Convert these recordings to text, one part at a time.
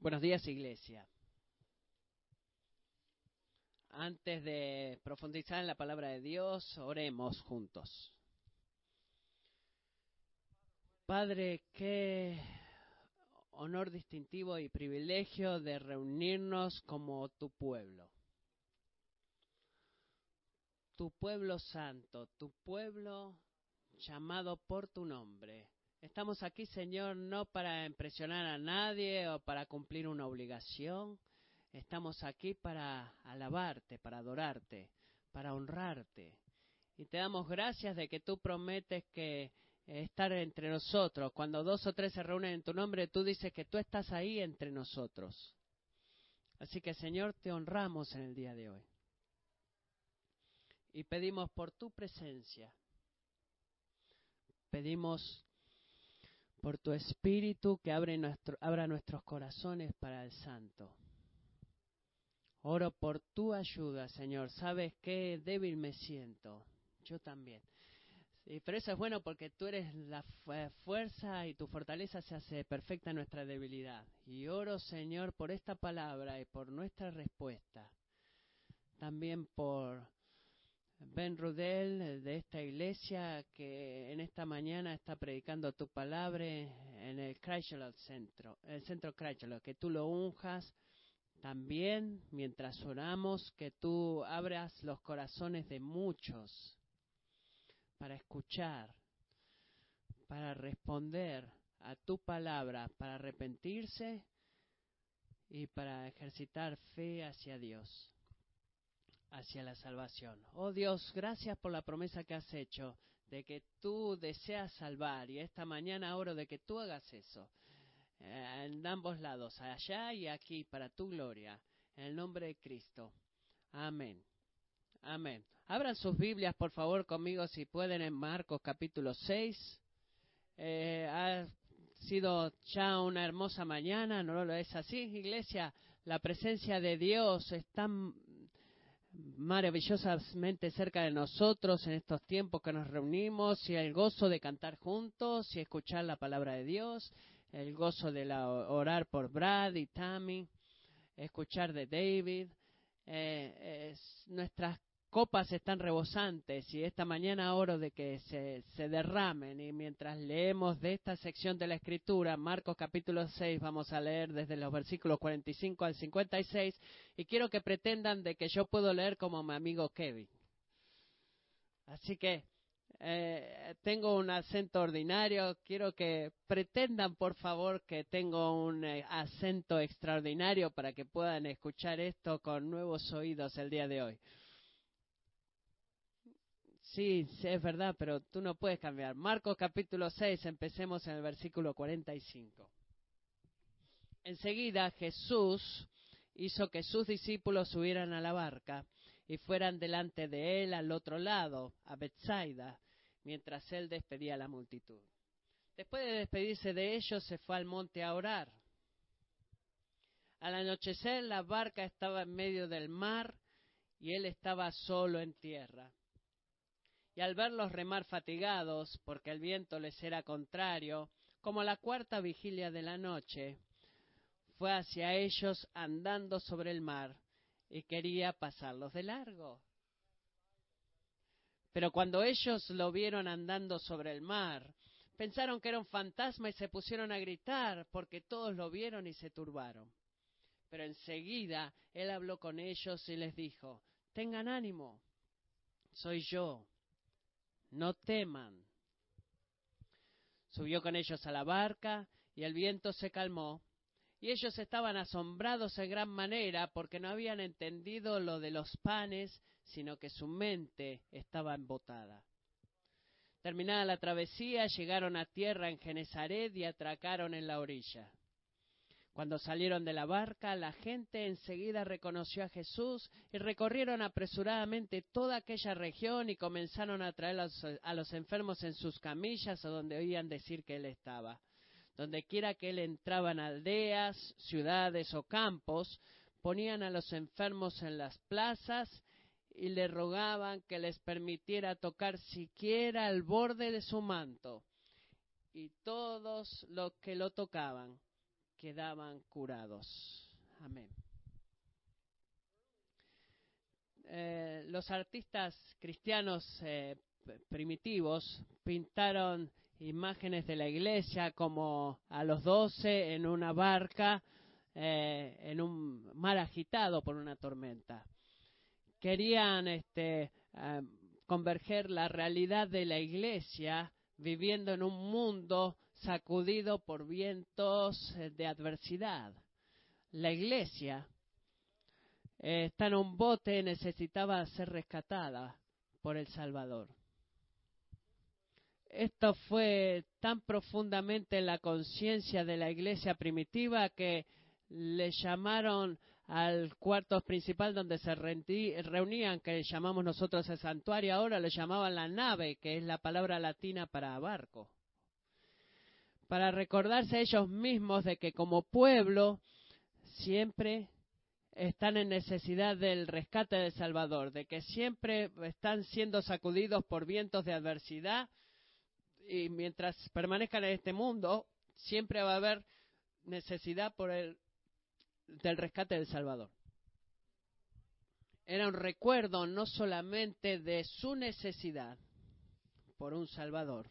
Buenos días, Iglesia. Antes de profundizar en la palabra de Dios, oremos juntos. Padre, qué honor distintivo y privilegio de reunirnos como tu pueblo. Tu pueblo santo, tu pueblo llamado por tu nombre Estamos aquí, Señor, no para impresionar a nadie o para cumplir una obligación. Estamos aquí para alabarte, para adorarte, para honrarte. Y te damos gracias de que tú prometes que eh, estar entre nosotros. Cuando dos o tres se reúnen en tu nombre, tú dices que tú estás ahí entre nosotros. Así que, Señor, te honramos en el día de hoy. Y pedimos por tu presencia. Pedimos por tu espíritu que abre abra nuestros corazones para el santo. Oro por tu ayuda, Señor. Sabes qué débil me siento. Yo también. pero eso es bueno porque tú eres la fuerza y tu fortaleza se hace perfecta en nuestra debilidad. Y oro, Señor, por esta palabra y por nuestra respuesta. También por Ben Rudel de esta iglesia que en esta mañana está predicando tu palabra en el Chrysler Centro, el Centro Chrysler, que tú lo unjas también mientras oramos, que tú abras los corazones de muchos para escuchar, para responder a tu palabra, para arrepentirse y para ejercitar fe hacia Dios hacia la salvación. Oh Dios, gracias por la promesa que has hecho de que tú deseas salvar y esta mañana oro de que tú hagas eso eh, en ambos lados, allá y aquí, para tu gloria, en el nombre de Cristo. Amén. Amén. Abran sus Biblias, por favor, conmigo, si pueden, en Marcos capítulo 6. Eh, ha sido ya una hermosa mañana, ¿no lo es así, iglesia? La presencia de Dios es tan maravillosamente cerca de nosotros en estos tiempos que nos reunimos y el gozo de cantar juntos y escuchar la palabra de Dios, el gozo de la, orar por Brad y Tammy, escuchar de David. Eh, nuestras copas están rebosantes y esta mañana oro de que se, derramen y mientras leemos de esta sección de la escritura, Marcos capítulo 6, vamos a leer desde los versículos 45 al 56 y quiero que pretendan de que yo puedo leer como mi amigo Kevin. Así que eh, tengo un acento ordinario, quiero que pretendan por favor que tengo un eh, acento extraordinario para que puedan escuchar esto con nuevos oídos el día de hoy. Sí, es verdad, pero tú no puedes cambiar. Marcos capítulo 6, empecemos en el versículo 45. Enseguida Jesús hizo que sus discípulos subieran a la barca y fueran delante de él al otro lado, a Bethsaida, mientras él despedía a la multitud. Después de despedirse de ellos, se fue al monte a orar. Al anochecer, la barca estaba en medio del mar y él estaba solo en tierra y al verlos remar fatigados, porque el viento les era contrario, como la cuarta vigilia de la noche, fue hacia ellos andando sobre el mar y quería pasarlos de largo. Pero cuando ellos lo vieron andando sobre el mar, pensaron que era un fantasma y se pusieron a gritar porque todos lo vieron y se turbaron. Pero enseguida él habló con ellos y les dijo, tengan ánimo, soy yo, no teman. Subió con ellos a la barca y el viento se calmó. Y ellos estaban asombrados en gran manera porque no habían entendido lo de los panes, sino que su mente estaba embotada. Terminada la travesía, llegaron a tierra en Genezaret y atracaron en la orilla. Cuando salieron de la barca, la gente enseguida reconoció a Jesús y recorrieron apresuradamente toda aquella región y comenzaron a traer a los, enfermos en sus camillas a donde oían decir que Él estaba. Donde quiera que Él entraba en aldeas, ciudades o campos, ponían a los enfermos en las plazas y le rogaban que les permitiera tocar siquiera el borde de su manto. Y todos los que lo tocaban quedaban curados. Amén. Eh, los artistas cristianos eh, primitivos pintaron imágenes de la iglesia como a los doce en una barca eh, en un mar agitado por una tormenta. Querían este, converger la realidad de la iglesia viviendo en un mundo sacudido por vientos de adversidad. La iglesia eh, está en un bote, necesitaba ser rescatada por el Salvador. Esto fue tan profundamente la conciencia de la iglesia primitiva que le llamaron al cuarto principal donde se reunían, que llamamos nosotros el santuario, ahora le llamaban la nave, que es la palabra latina para barco. Para recordarse ellos mismos de que como pueblo siempre están en necesidad del rescate del Salvador, de que siempre están siendo sacudidos por vientos de adversidad y mientras permanezcan en este mundo, siempre va a haber necesidad por el, del rescate del Salvador. Era un recuerdo no solamente de su necesidad por un Salvador,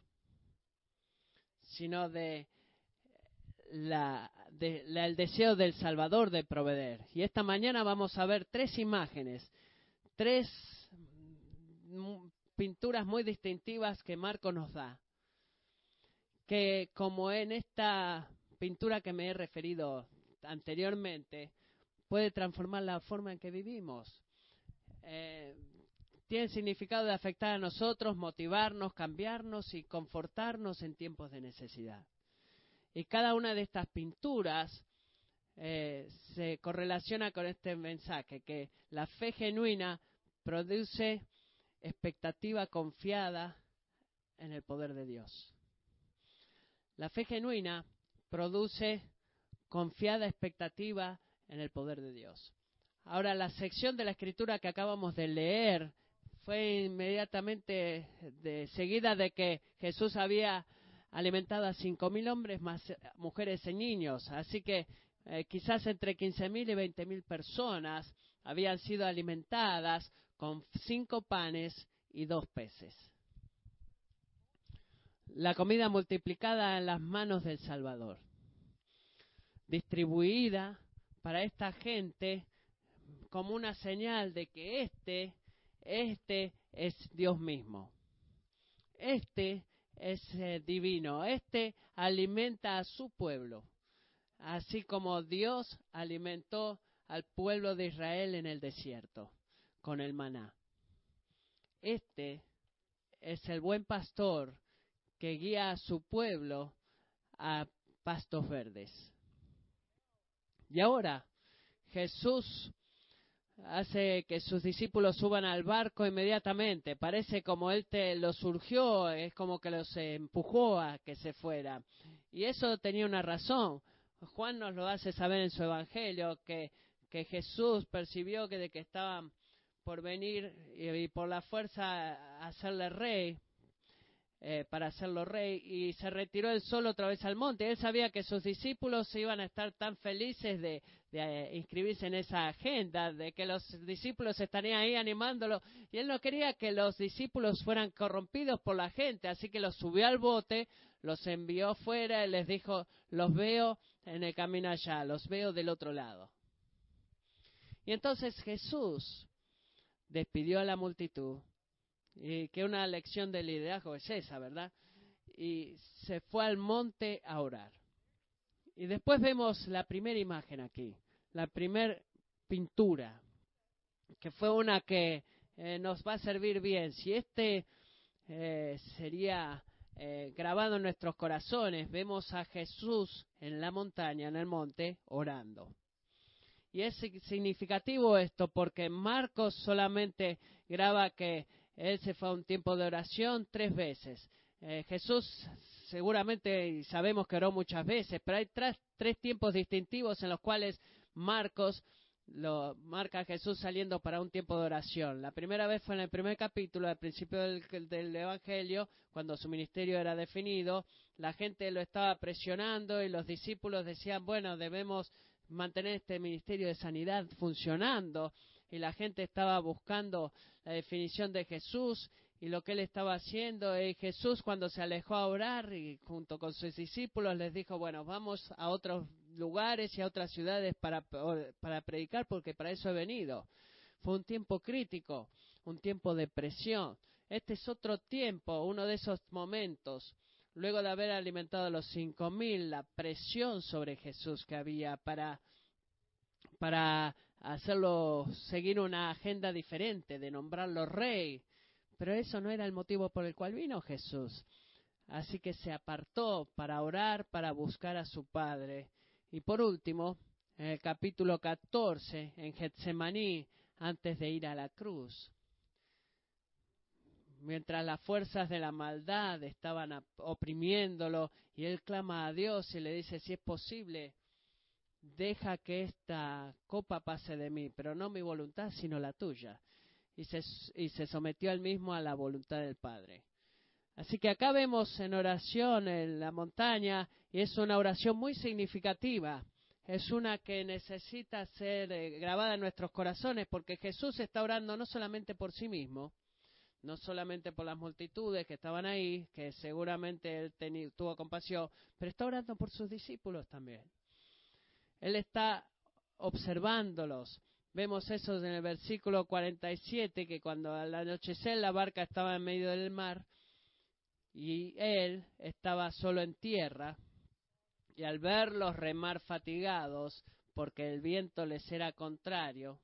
sino de la, el deseo del Salvador de proveer. Y esta mañana vamos a ver tres imágenes, tres pinturas muy distintivas que Marco nos da, que como en esta pintura que me he referido anteriormente, puede transformar la forma en que vivimos. Eh, tiene el significado de afectar a nosotros, motivarnos, cambiarnos y confortarnos en tiempos de necesidad. Y cada una de estas pinturas eh, se correlaciona con este mensaje, que la fe genuina produce expectativa confiada en el poder de Dios. La fe genuina produce confiada expectativa en el poder de Dios. Ahora, la sección de la escritura que acabamos de leer fue inmediatamente de, seguida de que Jesús había alimentado a cinco mil hombres, más mujeres y niños. Así que eh, quizás entre quince mil y veinte mil personas habían sido alimentadas con cinco panes y dos peces. La comida multiplicada en las manos del Salvador, distribuida para esta gente como una señal de que este, este es Dios mismo. Este es eh, divino. Este alimenta a su pueblo, así como Dios alimentó al pueblo de Israel en el desierto con el maná. Este es el buen pastor que guía a su pueblo a pastos verdes. Y ahora Jesús hace que sus discípulos suban al barco inmediatamente. Parece como él te los surgió, es como que los empujó a que se fuera. Y eso tenía una razón. Juan nos lo hace saber en su evangelio que, Jesús percibió que de que estaban por venir y, por la fuerza hacerle rey, eh, para hacerlo rey y se retiró él solo otra vez al monte. Él sabía que sus discípulos iban a estar tan felices de, de, inscribirse en esa agenda, de que los discípulos estarían ahí animándolo y él no quería que los discípulos fueran corrompidos por la gente, así que los subió al bote, los envió fuera y les dijo, los veo en el camino allá, los veo del otro lado. Y entonces Jesús despidió a la multitud y que una lección de liderazgo es esa, ¿verdad? Y se fue al monte a orar. Y después vemos la primera imagen aquí, la primera pintura, que fue una que eh, nos va a servir bien. Si este eh, sería eh, grabado en nuestros corazones, vemos a Jesús en la montaña, en el monte, orando. Y es significativo esto porque Marcos solamente graba que él se fue a un tiempo de oración tres veces. Eh, Jesús seguramente sabemos que oró muchas veces, pero hay tres, tiempos distintivos en los cuales Marcos lo marca Jesús saliendo para un tiempo de oración. La primera vez fue en el primer capítulo, al principio del, Evangelio, cuando su ministerio era definido. La gente lo estaba presionando y los discípulos decían, bueno, debemos mantener este ministerio de sanidad funcionando. Y la gente estaba buscando la definición de Jesús y lo que él estaba haciendo. Y Jesús cuando se alejó a orar y junto con sus discípulos les dijo, bueno, vamos a otros lugares y a otras ciudades para, para predicar porque para eso he venido. Fue un tiempo crítico, un tiempo de presión. Este es otro tiempo, uno de esos momentos. Luego de haber alimentado a los cinco mil, la presión sobre Jesús que había para, para hacerlo seguir una agenda diferente, de nombrarlo rey, pero eso no era el motivo por el cual vino Jesús. Así que se apartó para orar, para buscar a su Padre. Y por último, en el capítulo 14, en Getsemaní, antes de ir a la cruz, mientras las fuerzas de la maldad estaban oprimiéndolo, y él clama a Dios y le dice, si es posible, deja que esta copa pase de mí, pero no mi voluntad, sino la tuya y se, y se sometió él mismo a la voluntad del Padre. Así que acá vemos en oración en la montaña, y es una oración muy significativa. Es una que necesita ser eh, grabada en nuestros corazones, porque Jesús está orando no solamente por sí mismo, no solamente por las multitudes que estaban ahí, que seguramente él tuvo compasión, pero está orando por sus discípulos también. Él está observándolos, Vemos eso en el versículo 47, que cuando al anochecer la barca estaba en medio del mar y él estaba solo en tierra, y al verlos remar fatigados, porque el viento les era contrario,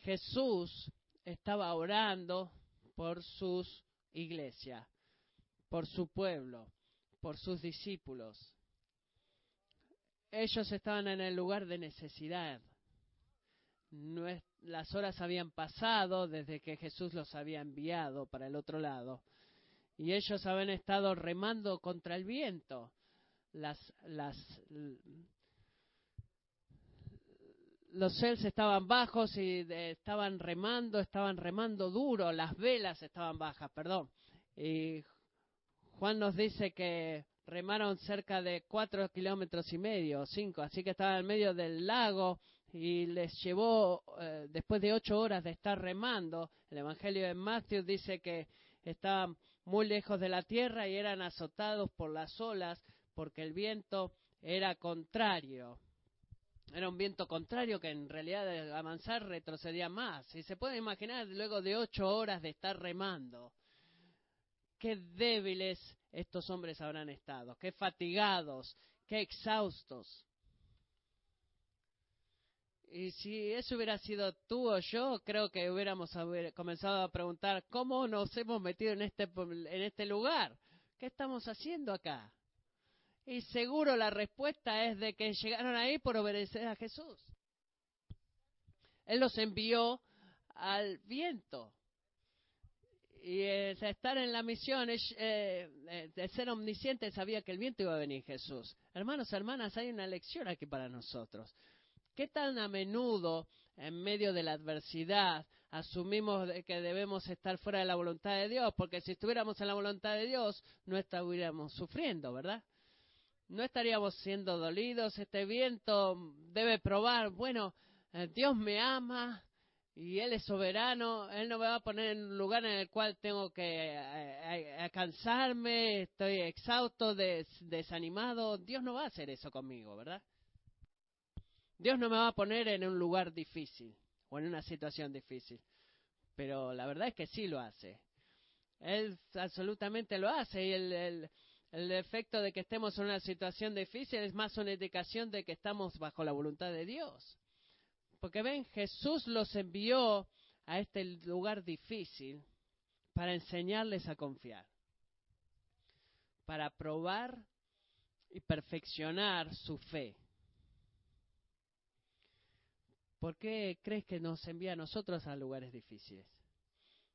Jesús estaba orando por sus iglesias, por su pueblo, por sus discípulos ellos estaban en el lugar de necesidad. las horas habían pasado desde que Jesús los había enviado para el otro lado. Y ellos habían estado remando contra el viento. Las, las, los cels estaban bajos y estaban remando, estaban remando duro, las velas estaban bajas, perdón. Y Juan nos dice que remaron cerca de cuatro kilómetros y medio, cinco, así que estaban en medio del lago y les llevó, eh, después de ocho horas de estar remando, el Evangelio de Matthew dice que estaban muy lejos de la tierra y eran azotados por las olas porque el viento era contrario. Era un viento contrario que en realidad al avanzar retrocedía más. Y se puede imaginar luego de ocho horas de estar remando qué débiles estos hombres habrán estado, qué fatigados, qué exhaustos. Y si eso hubiera sido tú o yo, creo que hubiéramos comenzado a preguntar, ¿cómo nos hemos metido en este, en este lugar? ¿Qué estamos haciendo acá? Y seguro la respuesta es de que llegaron ahí por obedecer a Jesús. Él los envió al viento y estar en la misión, eh, eh, de ser omnisciente, sabía que el viento iba a venir Jesús. Hermanos, hermanas, hay una lección aquí para nosotros. ¿Qué tan a menudo, en medio de la adversidad, asumimos que debemos estar fuera de la voluntad de Dios? Porque si estuviéramos en la voluntad de Dios, no estaríamos sufriendo, ¿verdad? No estaríamos siendo dolidos. Este viento debe probar, bueno, eh, Dios me ama, y Él es soberano, Él no me va a poner en un lugar en el cual tengo que eh, eh, cansarme, estoy exhausto, desanimado. Dios no va a hacer eso conmigo, ¿verdad? Dios no me va a poner en un lugar difícil o en una situación difícil, pero la verdad es que sí lo hace. Él absolutamente lo hace y el, el, el efecto de que estemos en una situación difícil es más una indicación de que estamos bajo la voluntad de Dios. Porque ven, Jesús los envió a este lugar difícil para enseñarles a confiar, para probar y perfeccionar su fe. ¿Por qué crees que nos envía a nosotros a lugares difíciles?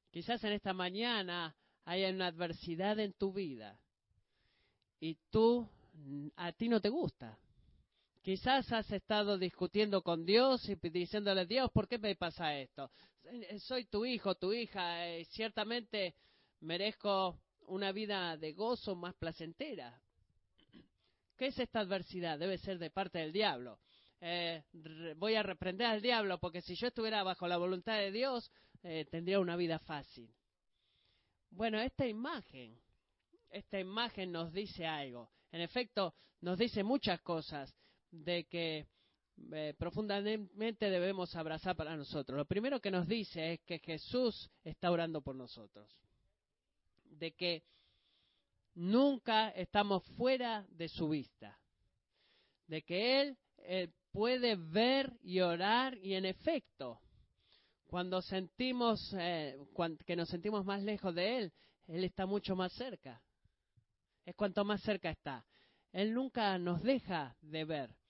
Quizás en esta mañana haya una adversidad en tu vida y tú, a ti no te gusta. Quizás has estado discutiendo con Dios y diciéndole, Dios, ¿por qué me pasa esto? Soy tu hijo, tu hija, y ciertamente merezco una vida de gozo más placentera. ¿Qué es esta adversidad? Debe ser de parte del diablo. Eh, voy a reprender al diablo porque si yo estuviera bajo la voluntad de Dios, eh, tendría una vida fácil. Bueno, esta imagen, esta imagen nos dice algo. En efecto, nos dice muchas cosas de que eh, profundamente debemos abrazar para nosotros. Lo primero que nos dice es que Jesús está orando por nosotros. De que nunca estamos fuera de su vista. De que Él, puede ver y orar y en efecto, cuando sentimos eh, que nos sentimos más lejos de Él, Él está mucho más cerca. Es cuanto más cerca está. Él nunca nos deja de ver.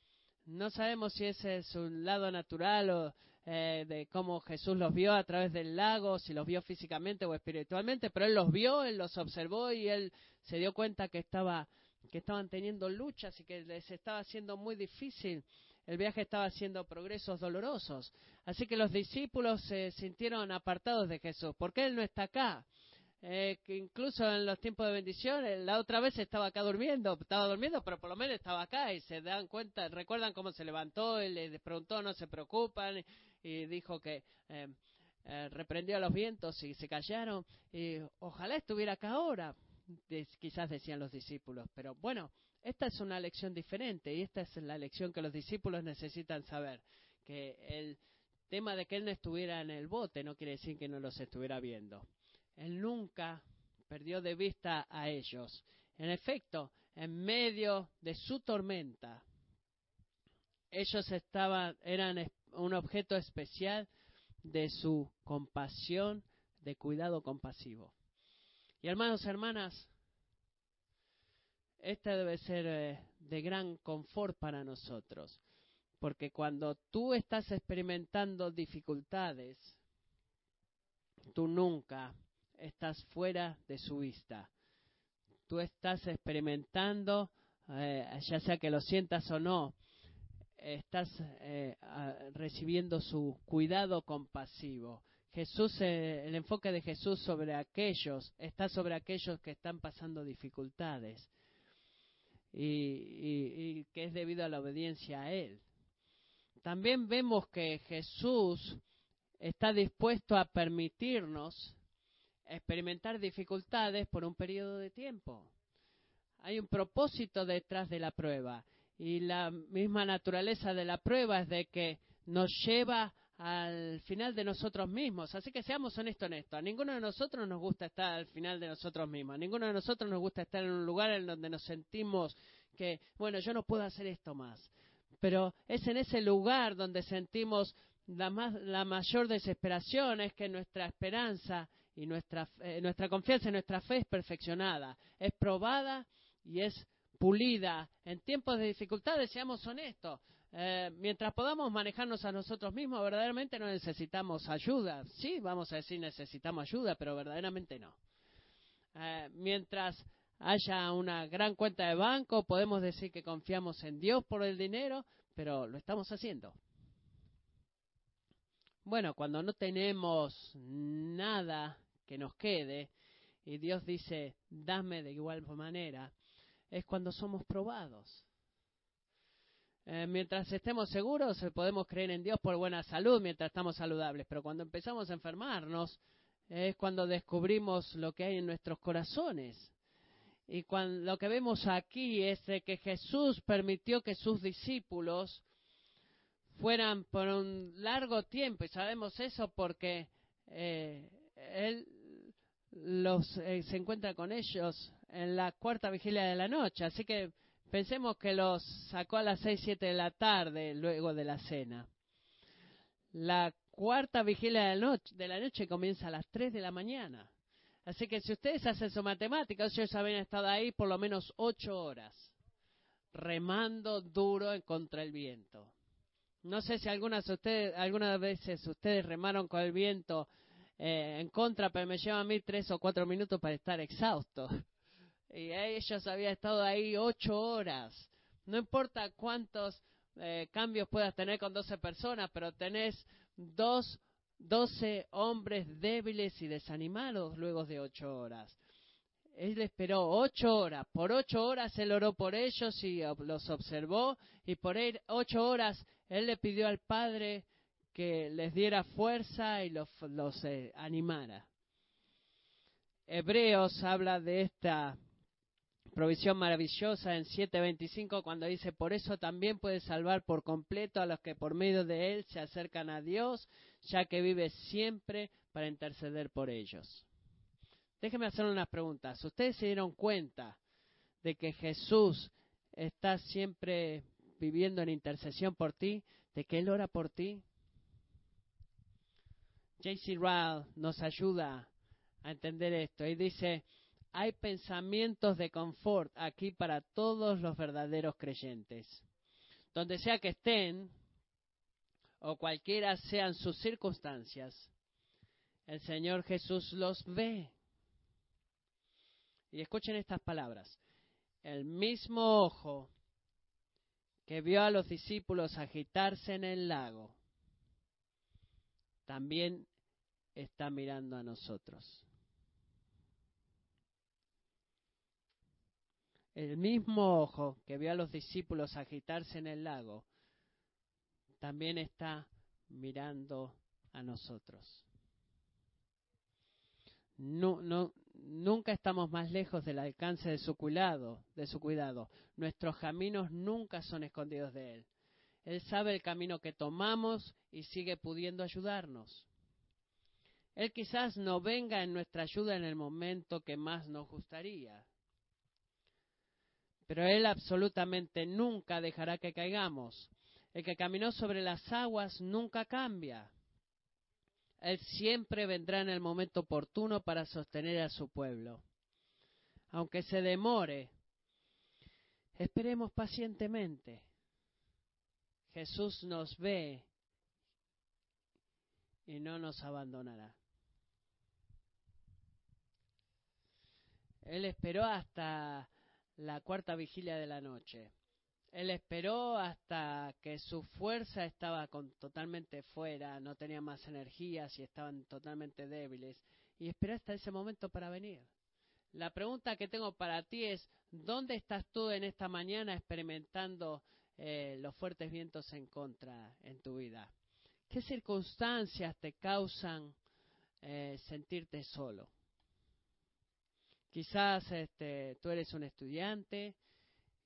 No sabemos si ese es un lado natural o eh, de cómo Jesús los vio a través del lago, si los vio físicamente o espiritualmente, pero Él los vio, Él los observó y Él se dio cuenta que, estaba, que estaban teniendo luchas y que les estaba haciendo muy difícil. El viaje estaba haciendo progresos dolorosos. Así que los discípulos se sintieron apartados de Jesús. ¿Por qué Él no está acá? Eh, que incluso en los tiempos de bendición, eh, la otra vez estaba acá durmiendo, estaba durmiendo, pero por lo menos estaba acá y se dan cuenta, recuerdan cómo se levantó y les preguntó, no se preocupan, y dijo que eh, reprendió a los vientos y se callaron, y ojalá estuviera acá ahora, quizás decían los discípulos, pero bueno, esta es una lección diferente y esta es la lección que los discípulos necesitan saber, que el tema de que él no estuviera en el bote no quiere decir que no los estuviera viendo. Él nunca perdió de vista a ellos. En efecto, en medio de su tormenta, ellos estaban, eran un objeto especial de su compasión, de cuidado compasivo. Y hermanos, hermanas, esta debe ser eh, de gran confort para nosotros, porque cuando tú estás experimentando dificultades, tú nunca estás fuera de su vista. Tú estás experimentando, eh, ya sea que lo sientas o no, estás eh, recibiendo su cuidado compasivo. Jesús, eh, el enfoque de Jesús sobre aquellos, está sobre aquellos que están pasando dificultades y, y que es debido a la obediencia a Él. También vemos que Jesús está dispuesto a permitirnos experimentar dificultades por un periodo de tiempo. Hay un propósito detrás de la prueba y la misma naturaleza de la prueba es de que nos lleva al final de nosotros mismos. Así que seamos honestos en esto. A ninguno de nosotros nos gusta estar al final de nosotros mismos. A ninguno de nosotros nos gusta estar en un lugar en donde nos sentimos que, bueno, yo no puedo hacer esto más. Pero es en ese lugar donde sentimos la, más, la mayor desesperación, es que nuestra esperanza y nuestra, eh, nuestra confianza y nuestra fe es perfeccionada, es probada y es pulida. En tiempos de dificultades, seamos honestos, eh, mientras podamos manejarnos a nosotros mismos, verdaderamente no necesitamos ayuda. Sí, vamos a decir necesitamos ayuda, pero verdaderamente no. Eh, mientras haya una gran cuenta de banco, podemos decir que confiamos en Dios por el dinero, pero lo estamos haciendo. Bueno, cuando no tenemos nada que nos quede y Dios dice, dame de igual manera, es cuando somos probados. Eh, mientras estemos seguros, eh, podemos creer en Dios por buena salud mientras estamos saludables, pero cuando empezamos a enfermarnos, es cuando descubrimos lo que hay en nuestros corazones. Y cuando, lo que vemos aquí es que Jesús permitió que sus discípulos fueran por un largo tiempo, y sabemos eso porque eh, Él los, eh, se encuentra con ellos en la cuarta vigilia de la noche, así que pensemos que los sacó a las seis, siete de la tarde luego de la cena. La cuarta vigilia de la noche, de la noche comienza a las tres de la mañana. Así que si ustedes hacen su matemática, ellos habían estado ahí por lo menos ocho horas, remando duro contra el viento. No sé si algunas, ustedes, algunas veces ustedes remaron con el viento eh, en contra, pero me lleva a mí tres o cuatro minutos para estar exhausto. Y ellos habían estado ahí ocho horas. No importa cuántos eh, cambios puedas tener con 12 personas, pero tenés dos, 12 hombres débiles y desanimados luego de ocho horas. Él esperó ocho horas. Por ocho horas él oró por ellos y los observó. Y por ocho horas él le pidió al Padre que les diera fuerza y los, los eh, animara. Hebreos habla de esta provisión maravillosa en 7.25 cuando dice, por eso también puede salvar por completo a los que por medio de él se acercan a Dios, ya que vive siempre para interceder por ellos. Déjenme hacer unas preguntas. ¿Ustedes se dieron cuenta de que Jesús está siempre viviendo en intercesión por ti? ¿De que Él ora por ti? J.C. Ryle nos ayuda a entender esto y dice, hay pensamientos de confort aquí para todos los verdaderos creyentes. Donde sea que estén, o cualquiera sean sus circunstancias, el Señor Jesús los ve. Y escuchen estas palabras. El mismo ojo que vio a los discípulos agitarse en el lago, también está mirando a nosotros. El mismo ojo que vio a los discípulos agitarse en el lago, también está mirando a nosotros. No, no, nunca estamos más lejos del alcance de su cuidado, de su cuidado. Nuestros caminos nunca son escondidos de él. Él sabe el camino que tomamos y sigue pudiendo ayudarnos. Él quizás no venga en nuestra ayuda en el momento que más nos gustaría, pero Él absolutamente nunca dejará que caigamos. El que caminó sobre las aguas nunca cambia. Él siempre vendrá en el momento oportuno para sostener a su pueblo. Aunque se demore, esperemos pacientemente. Jesús nos ve y no nos abandonará. Él esperó hasta la cuarta vigilia de la noche. Él esperó hasta que su fuerza estaba totalmente fuera, no tenía más energías y estaban totalmente débiles. Y esperó hasta ese momento para venir. La pregunta que tengo para ti es, ¿dónde estás tú en esta mañana experimentando eh, los fuertes vientos en contra en tu vida? ¿Qué circunstancias te causan eh, sentirte solo? Quizás este, tú eres un estudiante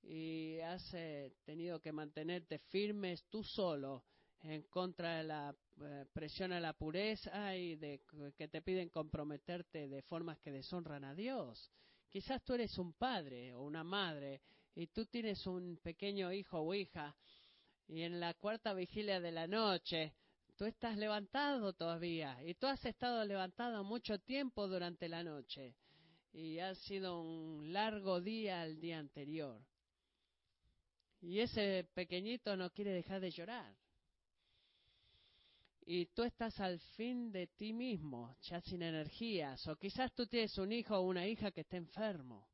y has eh, tenido que mantenerte firmes tú solo en contra de la eh, presión a la pureza y de que te piden comprometerte de formas que deshonran a Dios. Quizás tú eres un padre o una madre y tú tienes un pequeño hijo o hija y en la cuarta vigilia de la noche tú estás levantado todavía y tú has estado levantado mucho tiempo durante la noche y ha sido un largo día el día anterior. Y ese pequeñito no quiere dejar de llorar. Y tú estás al fin de ti mismo, ya sin energías, o quizás tú tienes un hijo o una hija que está enfermo.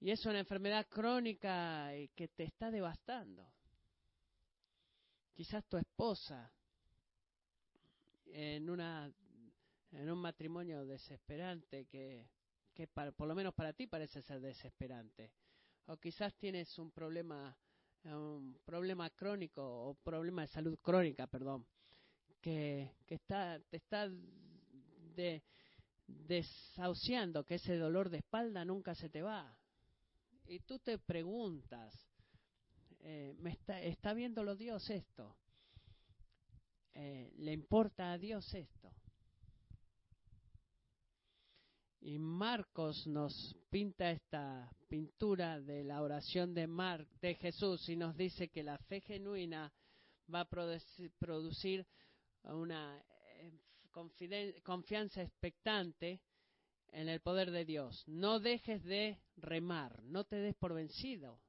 Y es una enfermedad crónica que te está devastando. Quizás tu esposa en una en un matrimonio desesperante que, que por lo menos para ti parece ser desesperante. O quizás tienes un problema, un problema crónico o problema de salud crónica, perdón, que, que está, te está de, desahuciando, que ese dolor de espalda nunca se te va. Y tú te preguntas, eh, ¿me está, ¿está viéndolo Dios esto? Eh, ¿Le importa a Dios esto? Y Marcos nos pinta esta pintura de la oración de, Mar, de Jesús y nos dice que la fe genuina va a producir una eh, confianza expectante en el poder de Dios. No dejes de remar, no te des por vencido.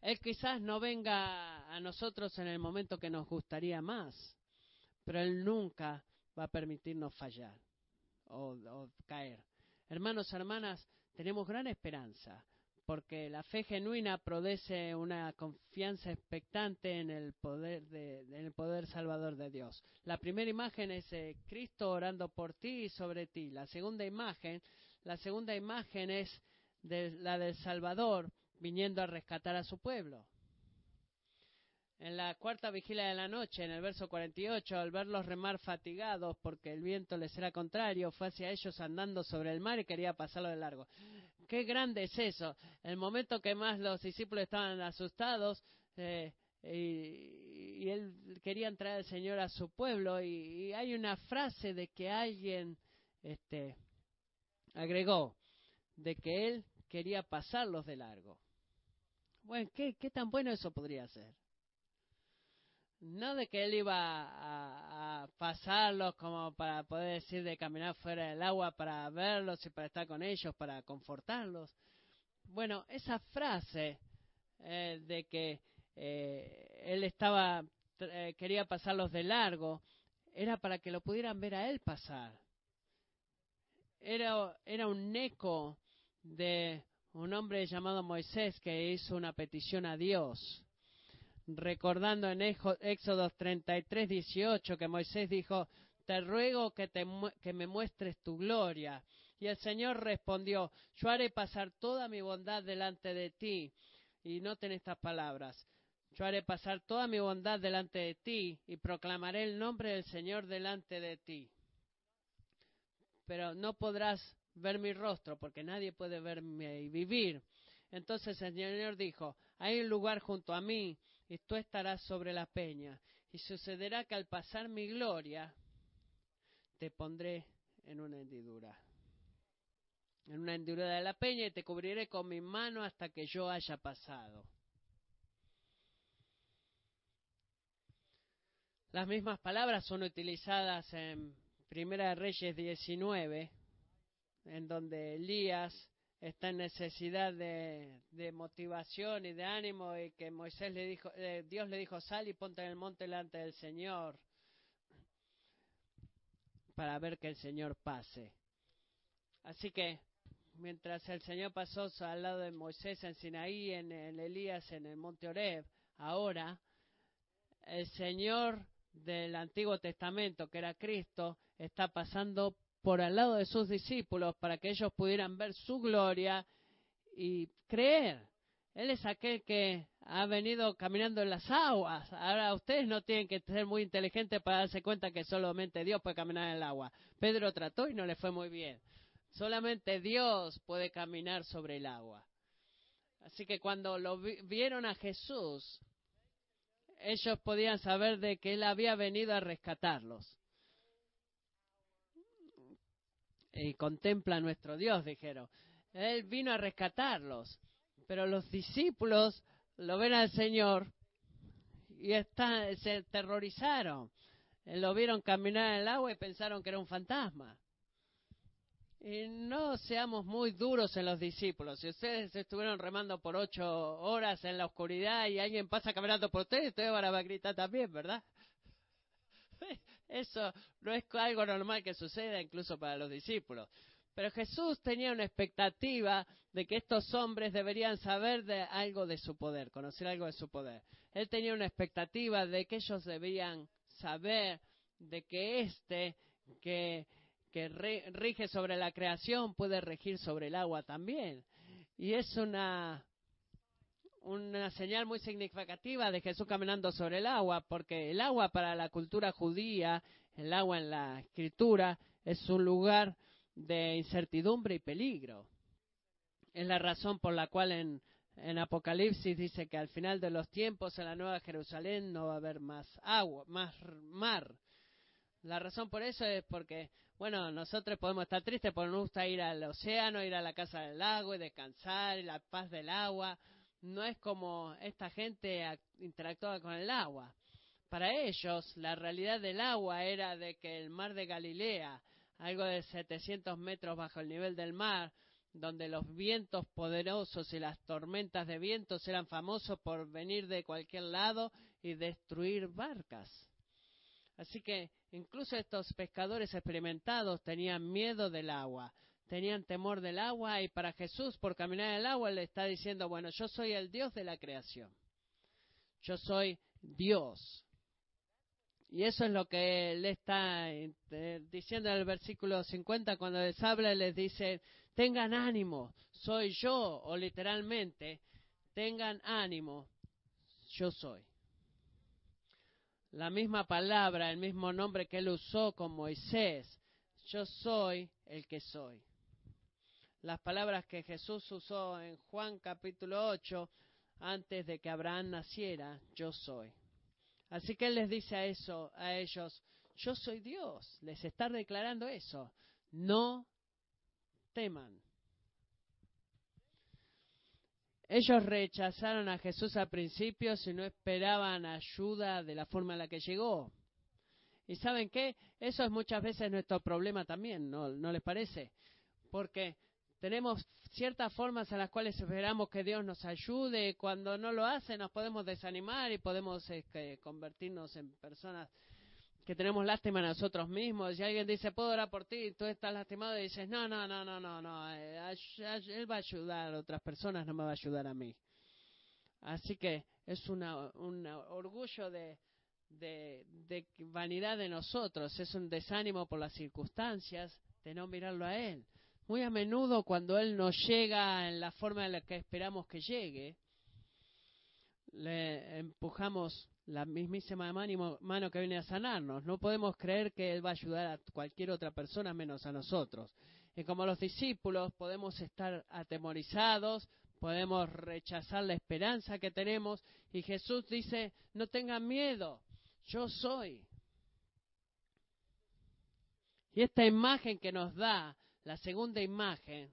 Él quizás no venga a nosotros en el momento que nos gustaría más, pero Él nunca va a permitirnos fallar o caer. Hermanos, hermanas, tenemos gran esperanza. porque la fe genuina produce una confianza expectante en el poder de, en el poder salvador de Dios. La primera imagen es eh, Cristo orando por ti y sobre ti. La segunda imagen, la segunda imagen es de, la del Salvador viniendo a rescatar a su pueblo. En la cuarta vigilia de la noche, en el verso 48, al verlos remar fatigados porque el viento les era contrario, fue hacia ellos andando sobre el mar y quería pasarlo de largo. Qué grande es eso. El momento que más los discípulos estaban asustados eh, y, él quería entrar el Señor a su pueblo y, hay una frase de que alguien este, agregó de que él quería pasarlos de largo. Bueno, ¿qué, qué tan bueno eso podría ser? No de que él iba a, pasarlos como para poder decir de caminar fuera del agua para verlos y para estar con ellos, para confortarlos. Bueno, esa frase eh, de que eh, él estaba eh, quería pasarlos de largo era para que lo pudieran ver a él pasar. Era, era un eco de un hombre llamado Moisés que hizo una petición a Dios recordando en Éxodo 33, 18 que Moisés dijo, te ruego que, que me muestres tu gloria. Y el Señor respondió, yo haré pasar toda mi bondad delante de ti. Y noten estas palabras, yo haré pasar toda mi bondad delante de ti y proclamaré el nombre del Señor delante de ti. Pero no podrás ver mi rostro porque nadie puede verme y vivir. Entonces el Señor dijo, hay un lugar junto a mí y tú estarás sobre la peña. Y sucederá que al pasar mi gloria, te pondré en una hendidura. En una hendidura de la peña y te cubriré con mi mano hasta que yo haya pasado. Las mismas palabras son utilizadas en Primera de Reyes 19, en donde Elías está en necesidad de, motivación y de ánimo y que Moisés le dijo, eh, Dios le dijo, sal y ponte en el monte delante del Señor para ver que el Señor pase. Así que mientras el Señor pasó al lado de Moisés en Sinaí, en, en Elías, en el monte Oreb, ahora el Señor del Antiguo Testamento, que era Cristo, está pasando por al lado de sus discípulos para que ellos pudieran ver su gloria y creer. Él es aquel que ha venido caminando en las aguas. Ahora ustedes no tienen que ser muy inteligentes para darse cuenta que solamente Dios puede caminar en el agua. Pedro trató y no le fue muy bien. Solamente Dios puede caminar sobre el agua. Así que cuando lo vieron a Jesús, ellos podían saber de que Él había venido a rescatarlos. Y contempla a nuestro Dios, dijeron. Él vino a rescatarlos, pero los discípulos lo ven al Señor y se aterrorizaron. Lo vieron caminar en el agua y pensaron que era un fantasma. Y no seamos muy duros en los discípulos. Si ustedes estuvieron remando por ocho horas en la oscuridad y alguien pasa caminando por ustedes, ustedes van a gritar también, ¿verdad? Eso no es algo normal que suceda incluso para los discípulos. Pero Jesús tenía una expectativa de que estos hombres deberían saber de algo de su poder, conocer algo de su poder. Él tenía una expectativa de que ellos debían saber de que éste que, que rige sobre la creación puede regir sobre el agua también. Y es una una señal muy significativa de Jesús caminando sobre el agua, porque el agua para la cultura judía, el agua en la escritura, es un lugar de incertidumbre y peligro. Es la razón por la cual en, en Apocalipsis dice que al final de los tiempos en la Nueva Jerusalén no va a haber más agua, más mar. La razón por eso es porque, bueno, nosotros podemos estar tristes porque nos gusta ir al océano, ir a la casa del lago y descansar, y la paz del agua, no es como esta gente interactuaba con el agua. Para ellos, la realidad del agua era de que el mar de Galilea, algo de 700 metros bajo el nivel del mar, donde los vientos poderosos y las tormentas de vientos eran famosos por venir de cualquier lado y destruir barcas. Así que incluso estos pescadores experimentados tenían miedo del agua, tenían temor del agua y para Jesús por caminar en el agua le está diciendo, bueno, yo soy el Dios de la creación. Yo soy Dios. Y eso es lo que le está eh, diciendo en el versículo 50 cuando les habla les dice, tengan ánimo, soy yo, o literalmente, tengan ánimo, yo soy. La misma palabra, el mismo nombre que él usó con Moisés, yo soy el que soy. Las palabras que Jesús usó en Juan capítulo 8, antes de que Abraham naciera, yo soy. Así que él les dice a eso, a ellos, yo soy Dios, les está declarando eso. No teman. Ellos rechazaron a Jesús al principio si no esperaban ayuda de la forma en la que llegó. Y saben qué, eso es muchas veces nuestro problema también, ¿no, ¿No les parece? Porque tenemos ciertas formas en las cuales esperamos que Dios nos ayude. Cuando no lo hace, nos podemos desanimar y podemos este, convertirnos en personas que tenemos lástima a nosotros mismos. Y alguien dice, puedo orar por ti, y tú estás lastimado y dices, no, no, no, no, no, no. Eh, él va a ayudar a otras personas, no me va a ayudar a mí. Así que es un orgullo de, de vanidad de nosotros, es un desánimo por las circunstancias de no mirarlo a Él. Muy a menudo cuando Él no llega en la forma en la que esperamos que llegue, le empujamos la mismísima mano que viene a sanarnos. No podemos creer que Él va a ayudar a cualquier otra persona menos a nosotros. Y como los discípulos podemos estar atemorizados, podemos rechazar la esperanza que tenemos. Y Jesús dice, no tengan miedo, yo soy. Y esta imagen que nos da la segunda imagen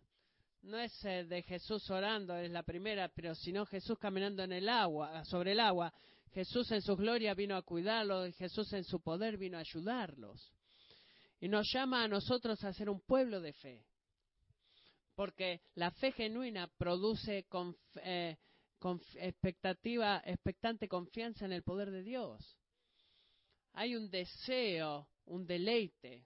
no es eh, de Jesús orando, es la primera, pero sino Jesús caminando en el agua, sobre el agua. Jesús en su gloria vino a cuidarlos, Jesús en su poder vino a ayudarlos. Y nos llama a nosotros a ser un pueblo de fe. Porque la fe genuina produce eh, expectativa, expectante confianza en el poder de Dios. Hay un deseo, un deleite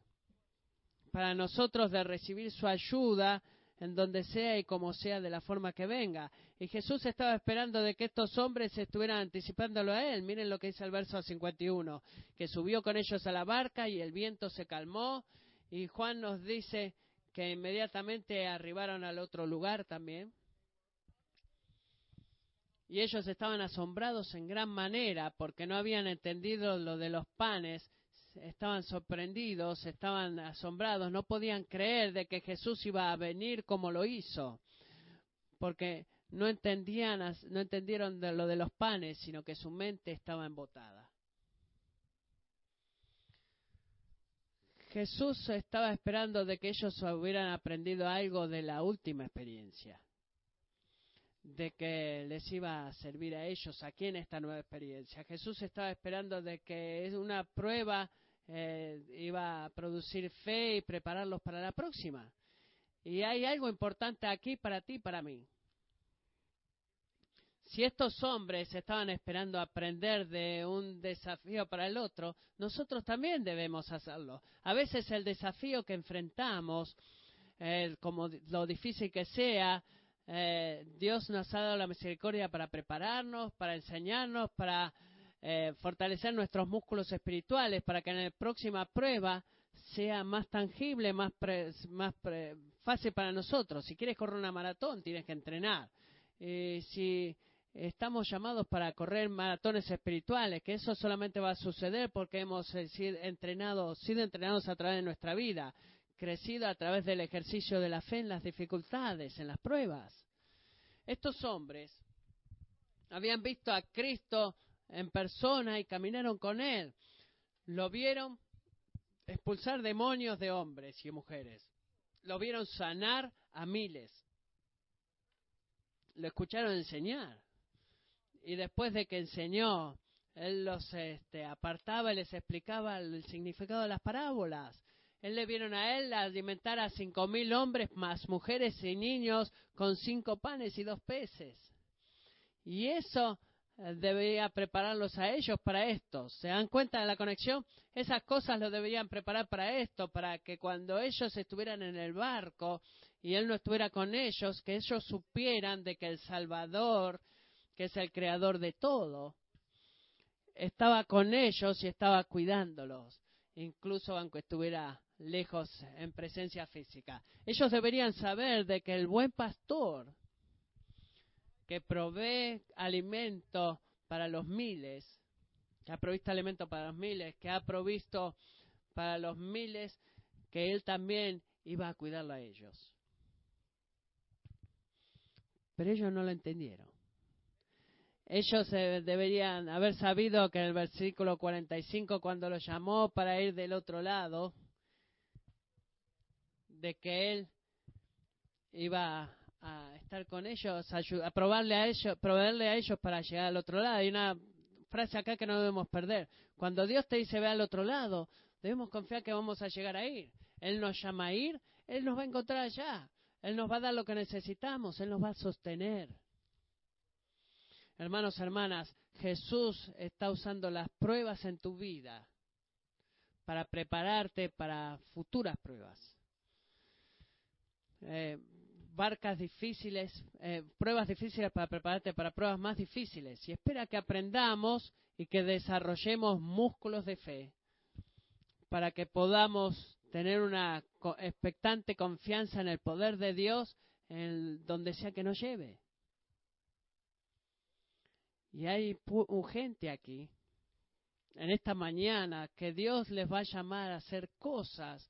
para nosotros de recibir su ayuda en donde sea y como sea de la forma que venga. Y Jesús estaba esperando de que estos hombres estuvieran anticipándolo a él. Miren lo que dice el verso 51, que subió con ellos a la barca y el viento se calmó. Y Juan nos dice que inmediatamente arribaron al otro lugar también. Y ellos estaban asombrados en gran manera porque no habían entendido lo de los panes estaban sorprendidos, estaban asombrados, no podían creer de que Jesús iba a venir como lo hizo, porque no entendían, no entendieron de lo de los panes, sino que su mente estaba embotada. Jesús estaba esperando de que ellos hubieran aprendido algo de la última experiencia, de que les iba a servir a ellos aquí en esta nueva experiencia. Jesús estaba esperando de que es una prueba eh, iba a producir fe y prepararlos para la próxima. Y hay algo importante aquí para ti y para mí. Si estos hombres estaban esperando aprender de un desafío para el otro, nosotros también debemos hacerlo. A veces el desafío que enfrentamos, eh, como lo difícil que sea, eh, Dios nos ha dado la misericordia para prepararnos, para enseñarnos, para eh, fortalecer nuestros músculos espirituales para que en la próxima prueba sea más tangible, más, más fácil para nosotros. Si quieres correr una maratón, tienes que entrenar. Eh, si estamos llamados para correr maratones espirituales, que eso solamente va a suceder porque hemos eh, sido entrenados, sido entrenados a través de nuestra vida, crecido a través del ejercicio de la fe en las dificultades, en las pruebas. Estos hombres habían visto a Cristo en persona y caminaron con él. Lo vieron expulsar demonios de hombres y mujeres. Lo vieron sanar a miles. Lo escucharon enseñar. Y después de que enseñó, él los este, apartaba y les explicaba el significado de las parábolas. Él le vieron a él alimentar a cinco mil hombres más mujeres y niños con cinco panes y dos peces. Y eso debería prepararlos a ellos para esto. ¿Se dan cuenta de la conexión? Esas cosas lo deberían preparar para esto, para que cuando ellos estuvieran en el barco, y Él no estuviera con ellos, que ellos supieran de que el Salvador, que es el creador de todo, estaba con ellos y estaba cuidándolos, incluso aunque estuviera lejos en presencia física. Ellos deberían saber de que el buen pastor que provee alimento para los miles, que ha provisto alimento para los miles, que ha provisto para los miles, que Él también iba a cuidarlo a ellos. Pero ellos no lo entendieron. Ellos eh, deberían haber sabido que en el versículo 45, cuando lo llamó para ir del otro lado, de que Él iba a estar con ellos, a, probarle a ellos, proveerle a ellos para llegar al otro lado. Hay una frase acá que no debemos perder. Cuando Dios te dice ve al otro lado, debemos confiar que vamos a llegar a ir. Él nos llama a ir, Él nos va a encontrar allá. Él nos va a dar lo que necesitamos, Él nos va a sostener. Hermanos, hermanas, Jesús está usando las pruebas en tu vida para prepararte para futuras pruebas. Eh, barcas difíciles, eh, pruebas difíciles para prepararte para pruebas más difíciles. Y espera que aprendamos y que desarrollemos músculos de fe para que podamos tener una expectante confianza en el poder de Dios en donde sea que nos lleve. Y hay gente aquí, en esta mañana, que Dios les va a llamar a hacer cosas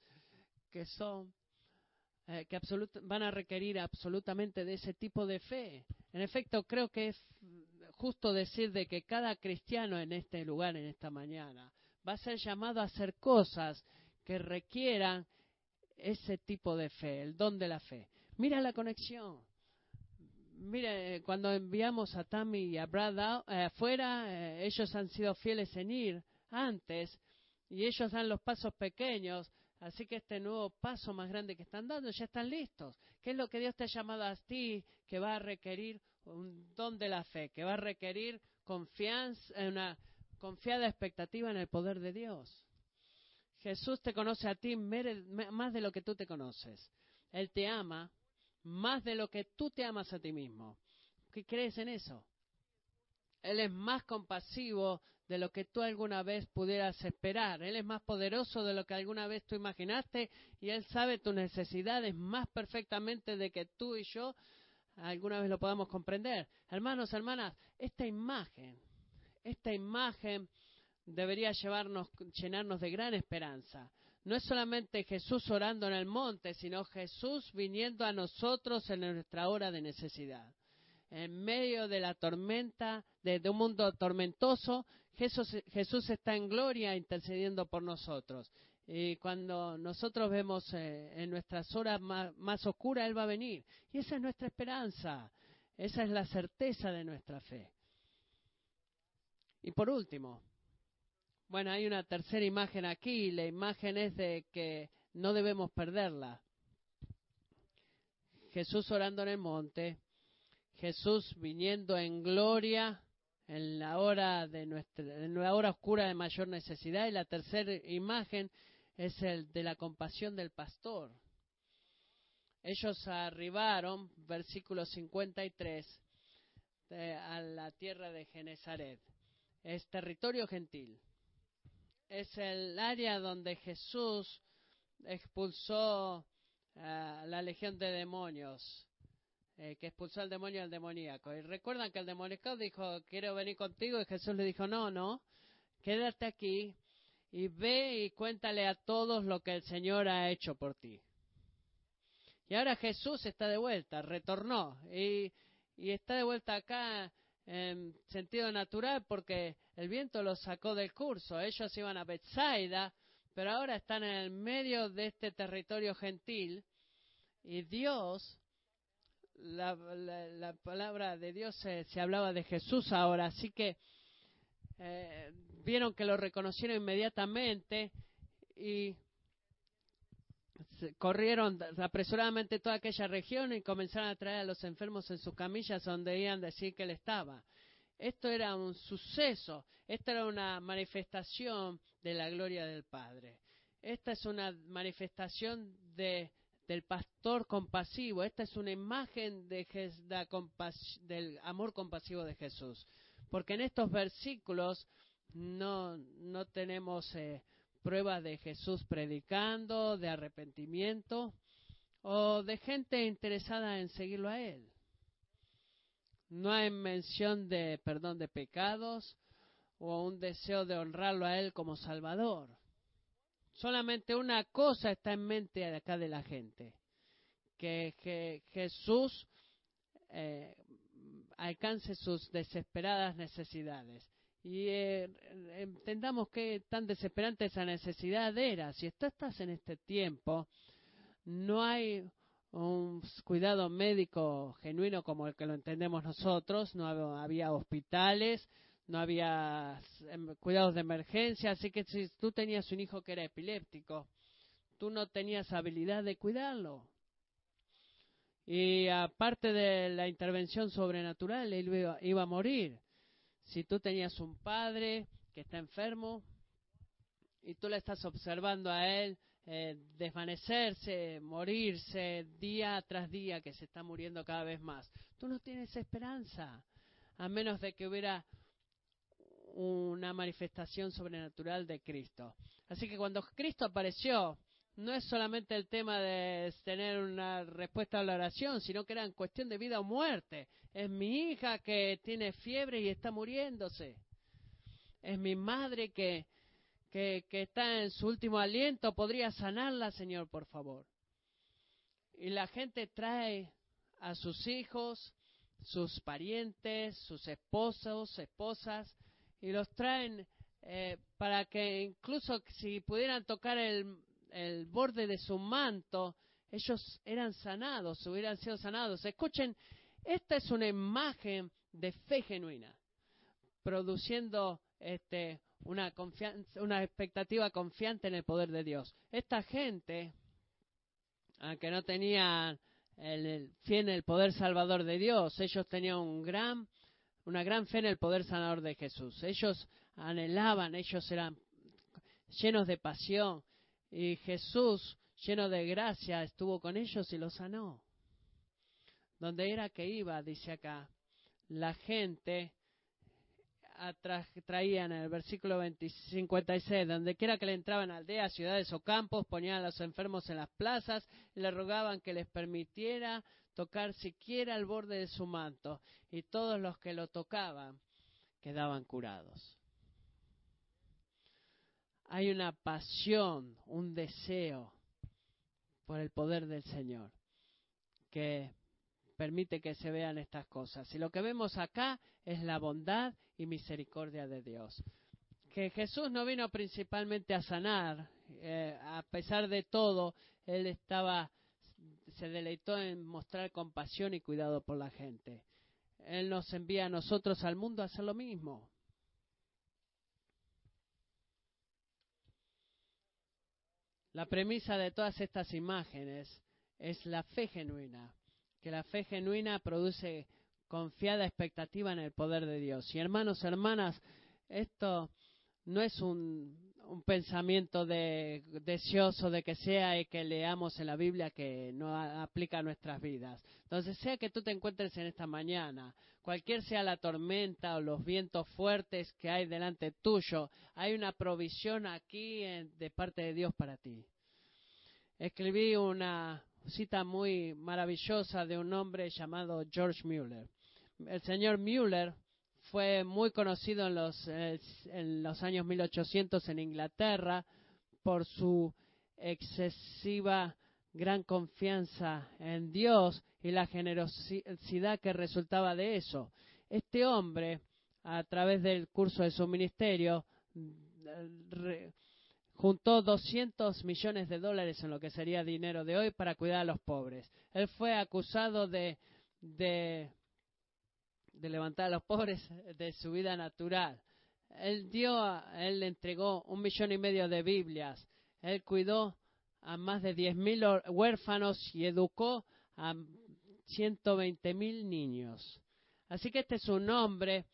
que son eh, que van a requerir absolutamente de ese tipo de fe. En efecto, creo que es justo decir de que cada cristiano en este lugar, en esta mañana, va a ser llamado a hacer cosas que requieran ese tipo de fe, el don de la fe. Mira la conexión. Mire, cuando enviamos a Tammy y a Brad eh, afuera, eh, ellos han sido fieles en ir antes y ellos dan los pasos pequeños Así que este nuevo paso más grande que están dando, ya están listos. ¿Qué es lo que Dios te ha llamado a ti que va a requerir un don de la fe, que va a requerir confianza, una confiada expectativa en el poder de Dios? Jesús te conoce a ti más de lo que tú te conoces. Él te ama más de lo que tú te amas a ti mismo. ¿Qué crees en eso? Él es más compasivo de lo que tú alguna vez pudieras esperar. Él es más poderoso de lo que alguna vez tú imaginaste y Él sabe tus necesidades más perfectamente de que tú y yo alguna vez lo podamos comprender. Hermanos, hermanas, esta imagen, esta imagen debería llevarnos, llenarnos de gran esperanza. No es solamente Jesús orando en el monte, sino Jesús viniendo a nosotros en nuestra hora de necesidad en medio de la tormenta, de, un mundo tormentoso, Jesús, está en gloria intercediendo por nosotros. Y cuando nosotros vemos eh, en nuestras horas más, más oscuras, Él va a venir. Y esa es nuestra esperanza. Esa es la certeza de nuestra fe. Y por último, bueno, hay una tercera imagen aquí. La imagen es de que no debemos perderla. Jesús orando en el monte, Jesús viniendo en gloria en la hora de nuestra la hora oscura de mayor necesidad y la tercera imagen es el de la compasión del pastor. Ellos arribaron, versículo 53, a la tierra de Genezaret. Es territorio gentil. Es el área donde Jesús expulsó a la legión de demonios eh, que expulsó al demonio al demoníaco. Y recuerdan que el demoníaco dijo, quiero venir contigo, y Jesús le dijo, no, no, quédate aquí y ve y cuéntale a todos lo que el Señor ha hecho por ti. Y ahora Jesús está de vuelta, retornó y, y está de vuelta acá en sentido natural porque el viento los sacó del curso. Ellos iban a Bethsaida, pero ahora están en el medio de este territorio gentil y Dios la, la, palabra de Dios se, hablaba de Jesús ahora, así que eh, vieron que lo reconocieron inmediatamente y corrieron apresuradamente toda aquella región y comenzaron a traer a los enfermos en sus camillas donde iban a decir que él estaba. Esto era un suceso, esta era una manifestación de la gloria del Padre. Esta es una manifestación de del pastor compasivo. Esta es una imagen de, del amor compasivo de Jesús. Porque en estos versículos no, no tenemos eh, pruebas de Jesús predicando, de arrepentimiento o de gente interesada en seguirlo a Él. No hay mención de perdón de pecados o un deseo de honrarlo a Él como Salvador. Solamente una cosa está en mente acá de la gente, que, Jesús eh, alcance sus desesperadas necesidades. Y eh, entendamos qué tan desesperante esa necesidad era. Si tú estás en este tiempo, no hay un cuidado médico genuino como el que lo entendemos nosotros, no había hospitales, no había em, cuidados de emergencia, así que si tú tenías un hijo que era epiléptico, tú no tenías habilidad de cuidarlo. Y aparte de la intervención sobrenatural, él iba, a morir. Si tú tenías un padre que está enfermo y tú le estás observando a él eh, desvanecerse, morirse día tras día, que se está muriendo cada vez más, tú no tienes esperanza, a menos de que hubiera una manifestación sobrenatural de Cristo. Así que cuando Cristo apareció, no es solamente el tema de tener una respuesta a la oración, sino que era en cuestión de vida o muerte. Es mi hija que tiene fiebre y está muriéndose. Es mi madre que, que, que está en su último aliento. ¿Podría sanarla, Señor, por favor? Y la gente trae a sus hijos, sus parientes, sus esposos, esposas, y los traen eh, para que incluso si pudieran tocar el, el borde de su manto, ellos eran sanados, hubieran sido sanados. Escuchen, esta es una imagen de fe genuina, produciendo este, una, confianza, una expectativa confiante en el poder de Dios. Esta gente, aunque no tenían el, el, el poder salvador de Dios, ellos tenían un gran una gran fe en el poder sanador de Jesús. Ellos anhelaban, ellos eran llenos de pasión y Jesús, lleno de gracia, estuvo con ellos y los sanó. Donde era que iba, dice acá, la gente traía en el versículo 56, donde quiera que le entraban aldeas, ciudades o campos, ponían a los enfermos en las plazas y le rogaban que les permitiera tocar siquiera el borde de su manto, y todos los que lo tocaban quedaban curados. Hay una pasión, un deseo por el poder del Señor que permite que se vean estas cosas. Y lo que vemos acá es la bondad y misericordia de Dios. Que Jesús no vino principalmente a sanar, eh, a pesar de todo, Él estaba se deleitó en mostrar compasión y cuidado por la gente. Él nos envía a nosotros al mundo a hacer lo mismo. La premisa de todas estas imágenes es la fe genuina, que la fe genuina produce confiada expectativa en el poder de Dios. Y hermanos, hermanas, esto no es un, un pensamiento de, deseoso de que sea y que leamos en la Biblia que no aplica a nuestras vidas. Entonces, sea que tú te encuentres en esta mañana, cualquier sea la tormenta o los vientos fuertes que hay delante tuyo, hay una provisión aquí de parte de Dios para ti. Escribí una cita muy maravillosa de un hombre llamado George Mueller. El señor Mueller fue muy conocido en los, eh, en los años 1800 en Inglaterra por su excesiva gran confianza en Dios y la generosidad que resultaba de eso. Este hombre, a través del curso de su ministerio, juntó 200 millones de dólares en lo que sería dinero de hoy para cuidar a los pobres. Él fue acusado de, de de levantar a los pobres de su vida natural. Él dio, él entregó un millón y medio de Biblias. Él cuidó a más de diez mil huérfanos y educó a ciento veinte mil niños. Así que este es un hombre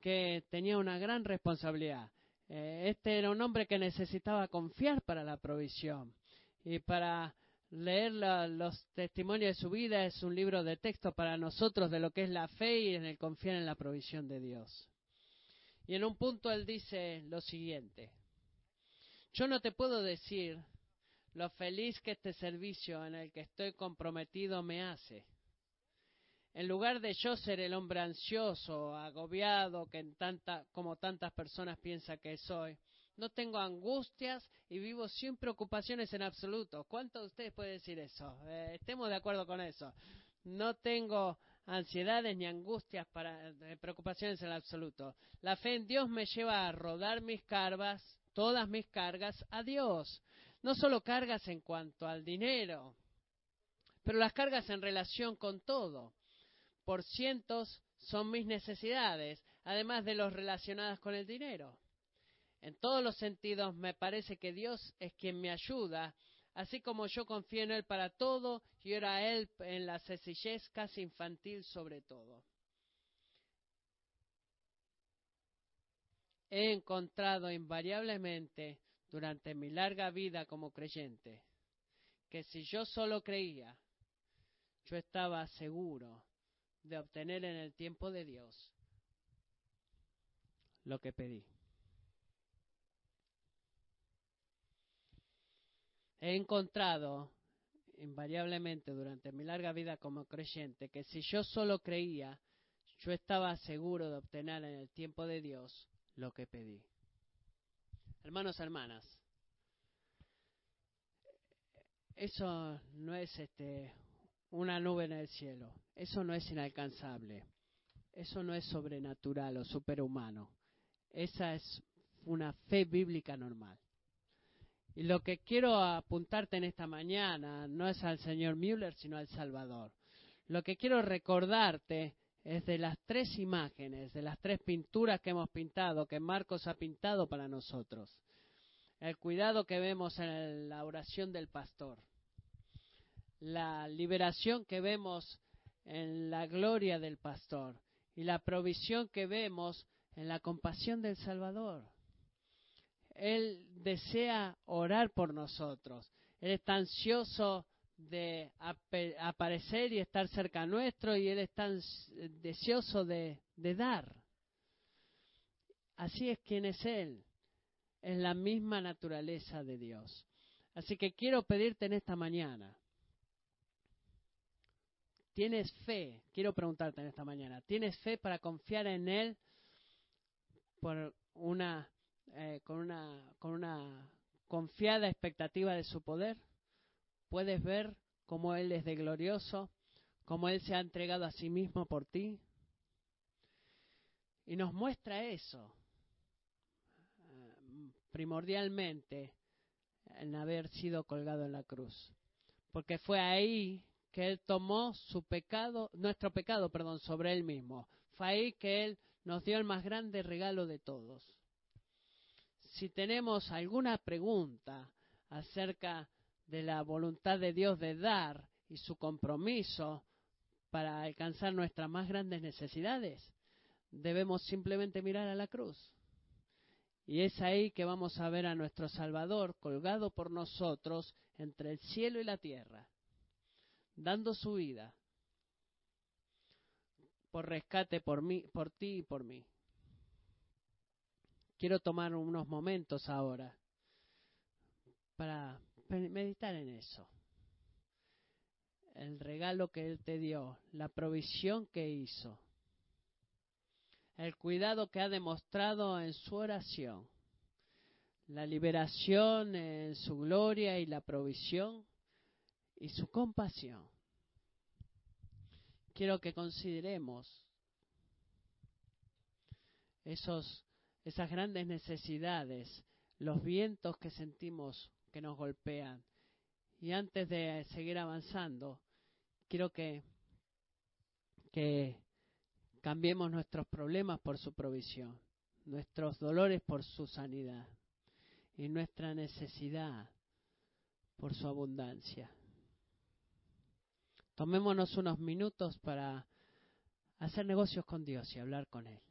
que tenía una gran responsabilidad. Eh, este era un hombre que necesitaba confiar para la provisión y para leer los testimonios de su vida es un libro de texto para nosotros de lo que es la fe y en el confiar en la provisión de Dios. Y en un punto él dice lo siguiente, yo no te puedo decir lo feliz que este servicio en el que estoy comprometido me hace. En lugar de yo ser el hombre ansioso, agobiado, que en tanta, como tantas personas piensan que soy, no tengo angustias y vivo sin preocupaciones en absoluto. ¿Cuántos de ustedes pueden decir eso? Eh, estemos de acuerdo con eso. No tengo ansiedades ni angustias para eh, preocupaciones en absoluto. La fe en Dios me lleva a rodar mis cargas, todas mis cargas, a Dios. No solo cargas en cuanto al dinero, pero las cargas en relación con todo. Por cientos son mis necesidades, además de los relacionadas con el dinero. En todos los sentidos me parece que Dios es quien me ayuda, así como yo confío en Él para todo y oro a Él en la sencillez casi infantil sobre todo. He encontrado invariablemente durante mi larga vida como creyente que si yo solo creía, yo estaba seguro de obtener en el tiempo de Dios lo que pedí. He encontrado invariablemente durante mi larga vida como creyente que si yo solo creía, yo estaba seguro de obtener en el tiempo de Dios lo que pedí. Hermanos, hermanas, eso no es este una nube en el cielo, eso no es inalcanzable, eso no es sobrenatural o superhumano, esa es una fe bíblica normal. Y lo que quiero apuntarte en esta mañana no es al señor Müller, sino al Salvador. Lo que quiero recordarte es de las tres imágenes, de las tres pinturas que hemos pintado, que Marcos ha pintado para nosotros. El cuidado que vemos en la oración del pastor. La liberación que vemos en la gloria del pastor. Y la provisión que vemos en la compasión del Salvador. Él desea orar por nosotros. Él está ansioso de aparecer y estar cerca nuestro y Él está deseoso de, de dar. Así es quien es Él. Es la misma naturaleza de Dios. Así que quiero pedirte en esta mañana. ¿Tienes fe? Quiero preguntarte en esta mañana. ¿Tienes fe para confiar en Él por una eh, con, una, con una confiada expectativa de su poder. Puedes ver cómo Él es de glorioso, cómo Él se ha entregado a sí mismo por ti. Y nos muestra eso, eh, primordialmente, en haber sido colgado en la cruz. Porque fue ahí que Él tomó su pecado, nuestro pecado, perdón, sobre Él mismo. Fue ahí que Él nos dio el más grande regalo de todos si tenemos alguna pregunta acerca de la voluntad de Dios de dar y su compromiso para alcanzar nuestras más grandes necesidades, debemos simplemente mirar a la cruz. Y es ahí que vamos a ver a nuestro Salvador colgado por nosotros entre el cielo y la tierra, dando su vida por rescate por mí, por ti y por mí. Quiero tomar unos momentos ahora para meditar en eso. El regalo que Él te dio, la provisión que hizo, el cuidado que ha demostrado en su oración, la liberación en su gloria y la provisión y su compasión. Quiero que consideremos esos esas grandes necesidades, los vientos que sentimos que nos golpean. Y antes de seguir avanzando, quiero que, que cambiemos nuestros problemas por su provisión, nuestros dolores por su sanidad y nuestra necesidad por su abundancia. Tomémonos unos minutos para hacer negocios con Dios y hablar con Él.